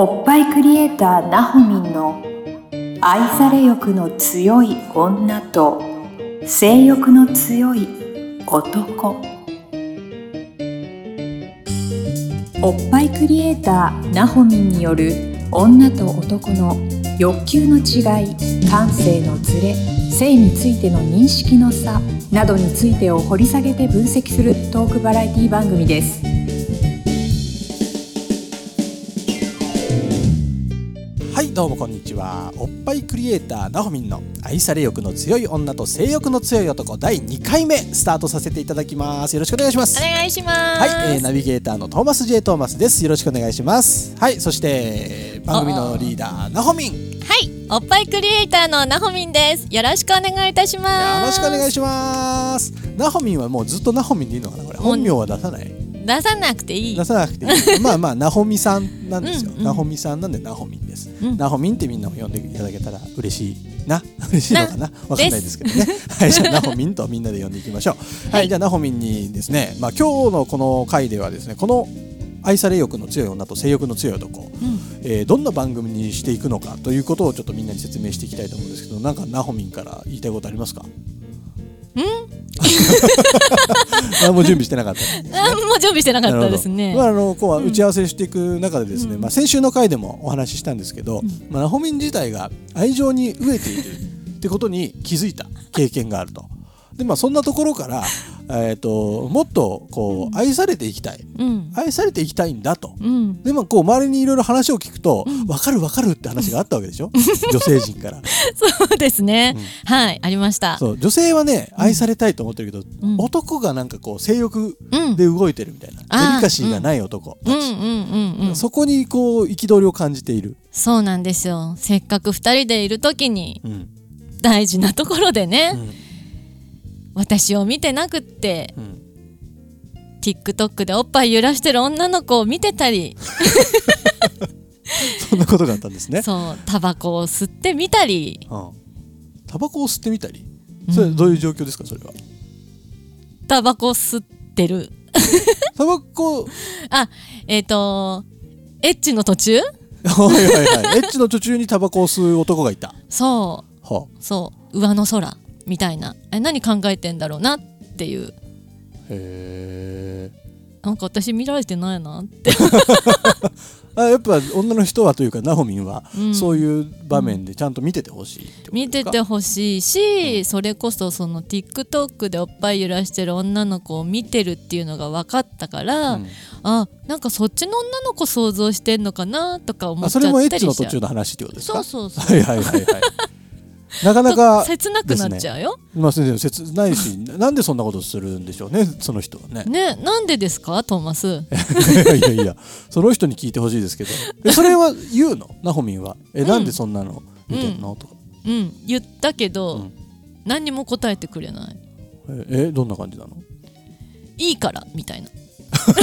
おっぱいクリエイターなほみんの愛され欲の強い女と性欲の強い男。おっぱいクリエイターなほみんによる女と男の欲求の違い感性のズレ性についての認識の差などについてを掘り下げて分析するトークバラエティ番組です。どうもこんにちは。おっぱいクリエイターなほみんの愛され欲の強い女と性欲の強い男第2回目スタートさせていただきます。よろしくお願いします。お願いします。はい、えー、ナビゲーターのトーマス J トーマスです。よろしくお願いします。はいそして番組のリーダーなほみんよはい、おっぱいクリエイターのなほみんです。よろしくお願いいたします。ろしくお願いします。なほみんはもうずっとなほみんでいいのかなこれ。本名は出さない出さなくていい。出。さなくていい。まあまあなほみさんなんですよ、うんうん。なほみさんなんでなほみんです、うん。なほみんってみんなも呼んでいただけたら嬉しいな。嬉しいのかな？わかんないですけどね。はいじゃあなほみんとみんなで呼んでいきましょう。はい、じゃあなほみんにですねまあ今日のこの回ではですねこの愛され欲の強い女と性欲の強い男、うん。えーどんな番組にしていくのかということをちょっとみんなに説明していきたいと思うんですけどなんかなほみんから言いたいことありますか？何も準備してなかった。ね何も準備してなかったですね。まあ、あのこう打ち合わせしていく中でですね、まあ、先週の回でもお話ししたんですけど、まあ、ナホミン自体が愛情に飢えているってことに気づいた経験があると。でまあ、そんなところから、えー、ともっとこう愛されていきたいうん。愛されていきたいんだと。うん。でまあ、こう周りにいろいろ話を聞くと、分かる分かるって話があったわけでしょ？女性陣からそうですね。はい、ありました。そう女性はね愛されたいと思ってるけど、うん男がなんかこう性欲うん。で動いてるみたいな、デリカシーがない男たち、うんうんうんうん。そこにこう憤りを感じている。そうなんですよ。せっかく二人でいるときにうん大事なところでね、うん私を見てなくってうん TikTok でおっぱい揺らしてる女の子を見てたり、そんなことがあったんですね。そうタバコを吸ってみたり、うんタバコを吸ってみたり、それどういう状況ですかそれは？タバコ吸ってる。タバコ？あ、えっ、とエッチの途中？はいはいはいエッチの途中にタバコを吸う男がいた。そう。はそう上の空みたいな。え何考えてんだろうなっていう。あ、へえ。なんか私見られてないなって。あやっぱ女の人はというかナホミンは、うん。そういう場面でちゃんと見ててほしい見ててほしいし、それこそその TikTok でおっぱい揺らしてる女の子を見てるっていうのが分かったから、うん。あなんかそっちの女の子想像してんのかなとか思っちゃったあそれもエッチの途中の話ってことですか？そうそうそう。はいはいはいはい。なかなか切なくなっちゃうよ？まあ先生切ないしなんでそんなことするんでしょうねその人はね。ねなんでですか？トーマス。いやいやいやその人に聞いてほしいですけど。えそれは言うの？ナホミンは。え、なんでそんなの見てんの、とか。うん。言ったけど、うん。何にも答えてくれない。ええどんな感じなの？いいからみたいな。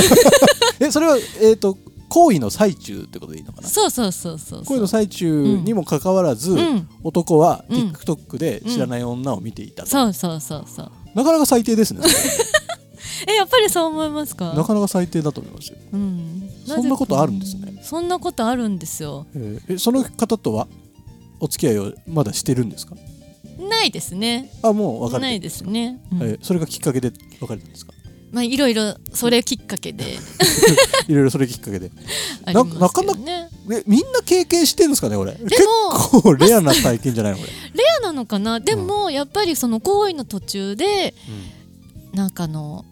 えそれはえっ、と行為の最中ってことでいいのかな？そうそうそうそう行為の最中にもかかわらず、うん。男はうん。TikTok で知らない女を見ていたと、そうそうそうそう。なかなか最低ですね。えやっぱりそう思いますか？なかなか最低だと思いますよ、うん。そんなことあるんですね。そんなことあるんですよ。えーえその方とはお付き合いをまだしてるんですか？ないですね。あもう別れてないですね、うん。えーそれがきっかけで別れたんですか？まあいろいろそれきっかけで。いろいろそれきっかけで。ありますけどなかなねえみんな経験してるんですかねこれ？も結構レアな体験じゃないのこれ、レアなのかな？でもやっぱりその行為の途中でなんかあの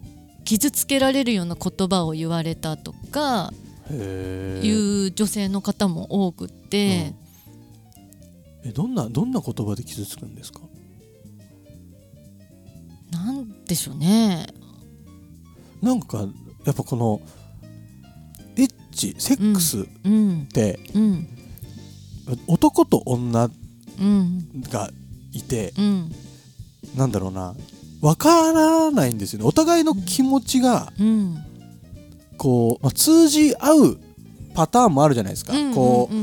傷つけられるような言葉を言われたとかいう女性の方も多くって、えどんなどんな言葉で傷つくんですか？なんでしょうねなんかやっぱこのエッチセックスっうんて、うん男と女うんがいて、うんなんだろうなわからないんですよね。お互いの気持ちがうんこう、まあ、通じ合うパターンもあるじゃないですか、うんこう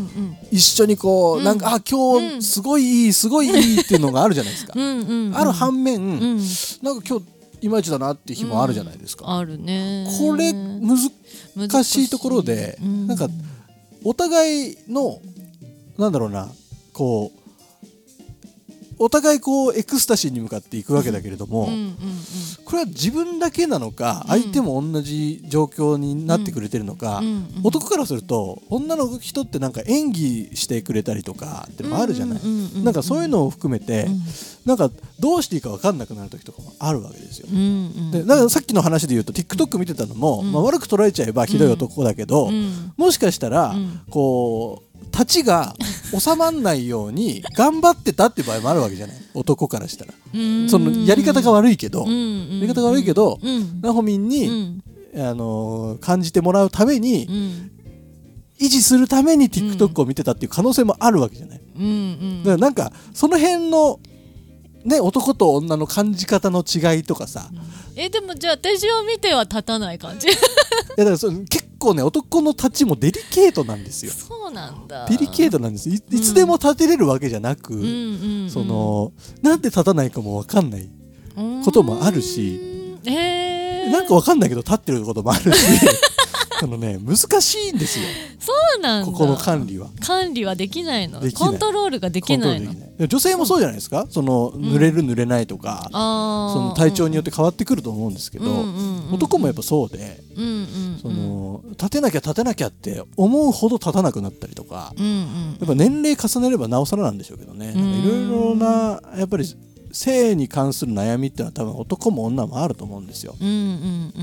一緒にこう、うん。なんかあ今うん。日すごいいいすごいいいっていうのがあるじゃないですか、ある反面、うん。なんか今日いまいちだなっていう日もあるじゃないですか、あるね。これ難しいところでうん。なんかお互いのなんだろうなこうお互いこうエクスタシーに向かっていくわけだけれども、これは自分だけなのか、うん。相手も同じ状況になってくれてるのか、男からすると女の人ってなんか演技してくれたりとかってのもあるじゃない、なんかそういうのを含めて、うん。なんかどうしていいか分かんなくなる時とかもあるわけですよ。でだからさっきの話で言うと TikTok 見てたのも、うん。まあ、悪く捉えちゃえばひどい男だけど、うん。もしかしたら、うん。こう立ちが収まんないように頑張ってたっていう場合もあるわけじゃない？男からしたら、うん。そのやり方が悪いけど、やり方が悪いけど、うん。ナホミンに、うん。あのー感じてもらうために、うん。維持するために TikTok を見てたっていう可能性もあるわけじゃない、だからなんかその辺のね男と女の感じ方の違いとかさ、いえでもじゃあ私を見ては立たない感じ？やだからその結構ね男の立ちもデリケートなんですよ。そうなんだ。デリケートなんです。いいつでも立てれるわけじゃなく、うんそのなんで立たないかも分かんないこともあるし。うん。えー、なんか分かんないけど立ってることもあるしそのね難しいんですよ。そうなんだ。ここの管理は。管理はできないの。でコントロールができない女性もそうじゃないですか？その濡れる濡れないとか、その体調によって変わってくると思うんですけど、うんうんうん。男もやっぱそうで、うんうんうん。その立てなきゃ立てなきゃって思うほど立たなくなったりとか、うんうんやっぱ年齢重ねればなおさらなんでしょうけどね。うんいろいろなやっぱり性に関する悩みっていうのは多分男も女もあると思うんですよ。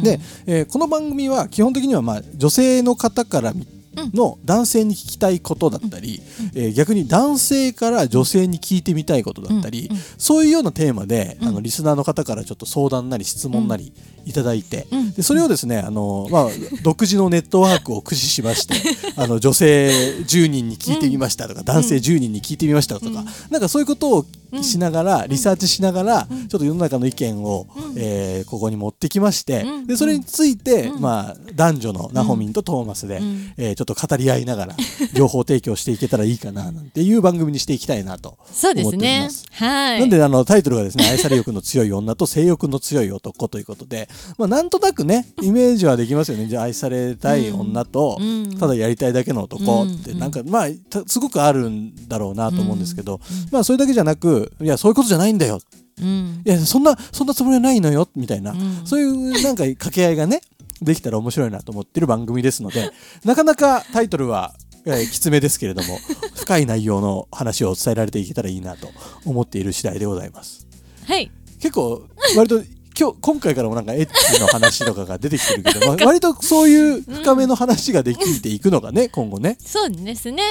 で、えーこの番組は基本的にはまあ女性の方から見の男性に聞きたいことだったり、えー逆に男性から女性に聞いてみたいことだったり、うん。うんそういうようなテーマで、うん。あのリスナーの方からちょっと相談なり質問なりいただいて、うん。でそれをですねあの、まあ、独自のネットワークを駆使しまして あの女性10人に聞いてみましたとか、男性10人に聞いてみましたとか、なんかそういうことをしながら、リサーチしながら、ちょっと世の中の意見を、えーここに持ってきまして、うん。でそれについて、うん。まあ、男女のナホミンとトーマスで、うん。えーちょっと語り合いながら 情報提供していけたらいいかななんていう番組にしていきたいなとそうで思っておりす。ねます。はい。なんであのタイトルがですね愛され欲の強い女と 性欲の強い男ということで、まあ、なんとなくねイメージはできますよね。じゃあ愛されたい女と、うん。ただやりたいだけの男うん。ってなんかまあたすごくあるんだろうなと思うんですけど、まあそれだけじゃなくいやそういうことじゃないんだようん。いやそんなそんなつもりはないのよみたいな、うん。そういうなんか掛け合いがねできたら面白いなと思ってる番組ですので なかなかタイトルは、えーきつめですけれども 深い内容の話を伝えられていけたらいいなと思っている次第でございます。はい。結構割と今日今回からもなんかエッチの話とかが出てきてるけど、まあ、割とそういう深めの話ができていくのがね今後ね。そうですね。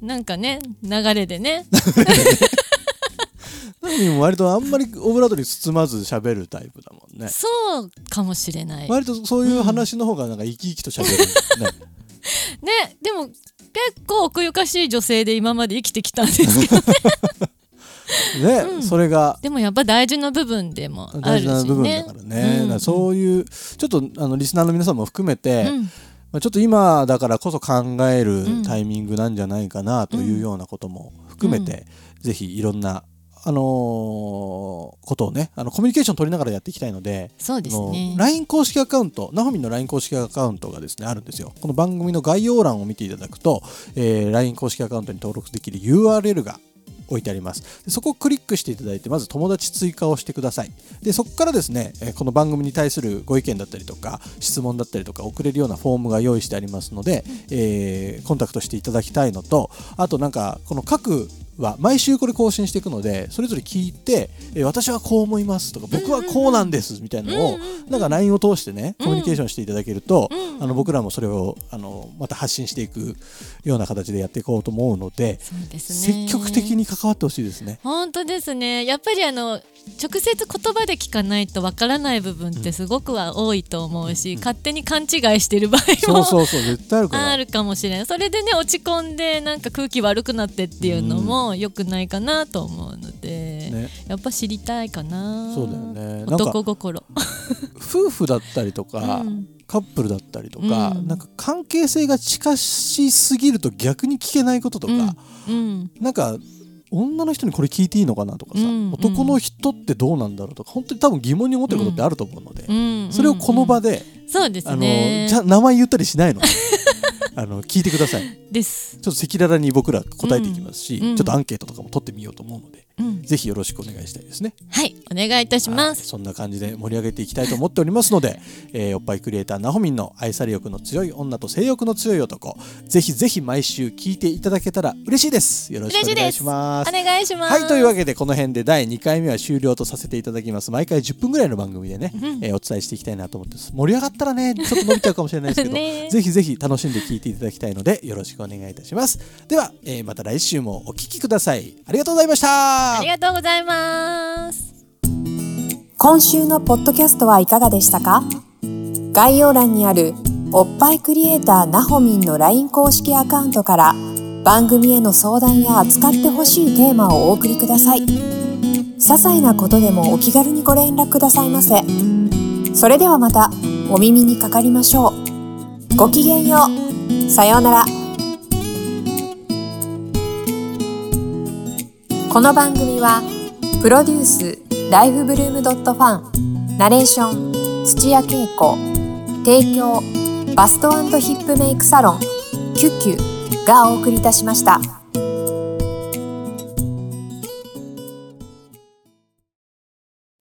なんかね。流れでねにも割とあんまりオブラートに包まず喋るタイプだもんね。そうかもしれない。割とそういう話の方がなんか生き生きと喋るね、ねでも結構奥ゆかしい女性で今まで生きてきたんですけどね、うん。それが。でもやっぱ大事な部分でもあ大るしね。事な部分だからね。だからそういうちょっとあのリスナーの皆さんも含めて、うん。まあ、ちょっと今だからこそ考えるタイミングなんじゃないかなというようなことも含めて、ぜひいろんなあのーことをねあのコミュニケーション取りながらやっていきたいので。そうですね LINE 公式アカウント、ナホミンの LINE 公式アカウントがですね、あるんですよ。この番組の概要欄を見ていただくと、えー LINE 公式アカウントに登録できる URL が置いてありますでそこをクリックしていただいてまず友達追加をしてくださいでそこからですねえーこの番組に対するご意見だったりとか質問だったりとか送れるようなフォームが用意してありますので、えーコンタクトしていただきたいのとあとなんかこの各は毎週これ更新していくのでそれぞれ聞いて、えー私はこう思いますとか僕はこうなんですみたいなのをなんか LINE を通してねコミュニケーションしていただけると、あの僕らもそれをあのまた発信していくような形でやっていこうと思うのでそうですね。積極的に関わってほしいですね。本当ですね。やっぱりあの直接言葉で聞かないとわからない部分ってすごくは多いと思うし、勝手に勘違いしてる場合もそうそうそう絶対あるから。あるかもしれない。それでね落ち込んでなんか空気悪くなってっていうのも良くないかなと思うので、ね、やっぱ知りたいかな。そうだよね。男心。夫婦だったりとか、うん。カップルだったりとか、うん。なんか関係性が近しすぎると逆に聞けないこととか、うん。なんか女の人にこれ聞いていいのかなとかさ、うん。男の人ってどうなんだろうとか本当に多分疑問に思ってることってあると思うので、うん。それをこの場で、そうですあのねじゃ名前言ったりしないのあの聞いてください。です。ちょっと赤裸々に僕ら答えていきますし、うん。うんちょっとアンケートとかも取ってみようと思うので、うん、ぜひよろしくお願いしたいですね。はい、お願いいたしまはい。す。そんな感じで盛り上げていきたいと思っておりますので、えーおっぱいクリエイターなほみんの愛され欲の強い女と性欲の強い男ぜひぜひ毎週聞いていただけたら嬉しいです。よろしくお願いします。お願いします。はい。というわけでこの辺で第2回目は終了とさせていただきます。毎回10分ぐらいの番組でね、えーお伝えしていきたいなと思ってます。盛り上がったらねちょっと伸びちゃうかもしれないですけど、ねぜひぜひ楽しんで聞いていただきたいのでよろしくお願いいたします。では、えーまた来週もお聞きください。ありがとうございましたありがとうございます。今週のポッドキャストはいかがでしたか？概要欄にあるおっぱいクリエイターなほみんの LINE 公式アカウントから番組への相談や扱ってほしいテーマをお送りください。些細なことでもお気軽にご連絡くださいませ。それではまたお耳にかかりましょう。ごきげんよう。さようなら。この番組はプロデュースライフブルームドットファンナレーション土屋恵子提供バストヒップメイクサロン「キュッキュ」がお送りいたしました。